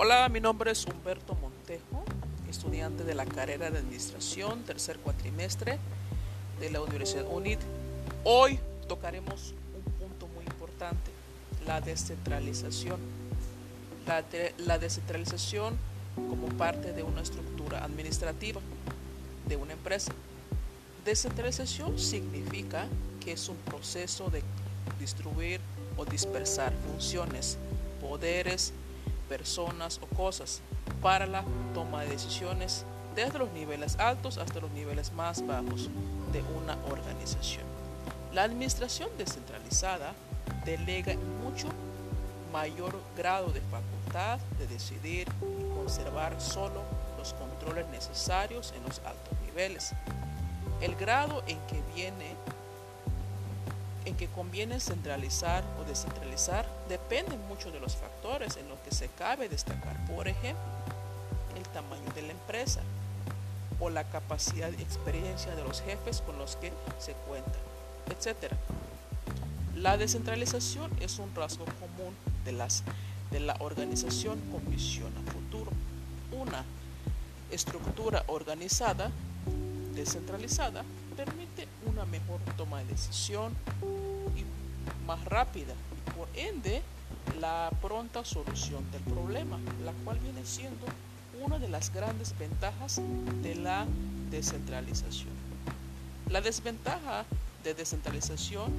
Hola, mi nombre es Humberto Montejo, estudiante de la carrera de Administración, tercer cuatrimestre de la Universidad UNID. Hoy tocaremos un punto muy importante, la descentralización. La, la descentralización como parte de una estructura administrativa de una empresa. Descentralización significa que es un proceso de distribuir o dispersar funciones, poderes, personas o cosas para la toma de decisiones desde los niveles altos hasta los niveles más bajos de una organización. La administración descentralizada delega mucho mayor grado de facultad de decidir y conservar solo los controles necesarios en los altos niveles. El grado en que viene en que conviene centralizar o descentralizar depende mucho de los factores en los que se cabe destacar. Por ejemplo, el tamaño de la empresa o la capacidad y experiencia de los jefes con los que se cuenta, etc. La descentralización es un rasgo común de, las, de la organización con visión a futuro. Una estructura organizada, descentralizada, permite mejor toma de decisión, más rápida y por ende la pronta solución del problema, la cual viene siendo una de las grandes ventajas de la descentralización. La desventaja de descentralización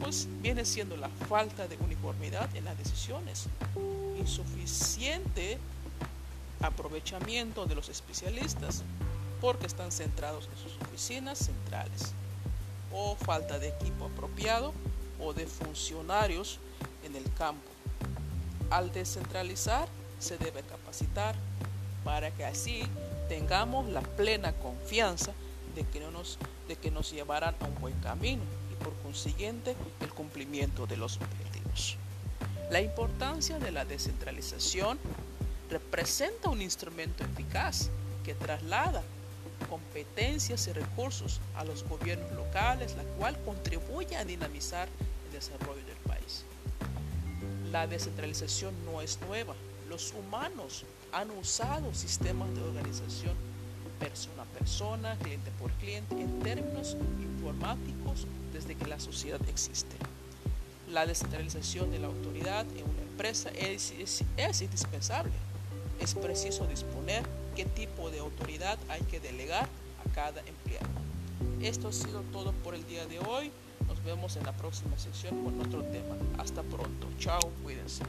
pues viene siendo la falta de uniformidad en las decisiones, insuficiente aprovechamiento de los especialistas porque están centrados en sus oficinas centrales o falta de equipo apropiado o de funcionarios en el campo. Al descentralizar se debe capacitar para que así tengamos la plena confianza de que, no nos, de que nos llevarán a un buen camino y por consiguiente el cumplimiento de los objetivos. La importancia de la descentralización representa un instrumento eficaz que traslada competencias y recursos a los gobiernos locales, la cual contribuye a dinamizar el desarrollo del país. La descentralización no es nueva. Los humanos han usado sistemas de organización persona a persona, cliente por cliente, en términos informáticos desde que la sociedad existe. La descentralización de la autoridad en una empresa es, es, es indispensable. Es preciso disponer qué tipo de autoridad hay que delegar a cada empleado. Esto ha sido todo por el día de hoy. Nos vemos en la próxima sesión con otro tema. Hasta pronto. Chao, cuídense.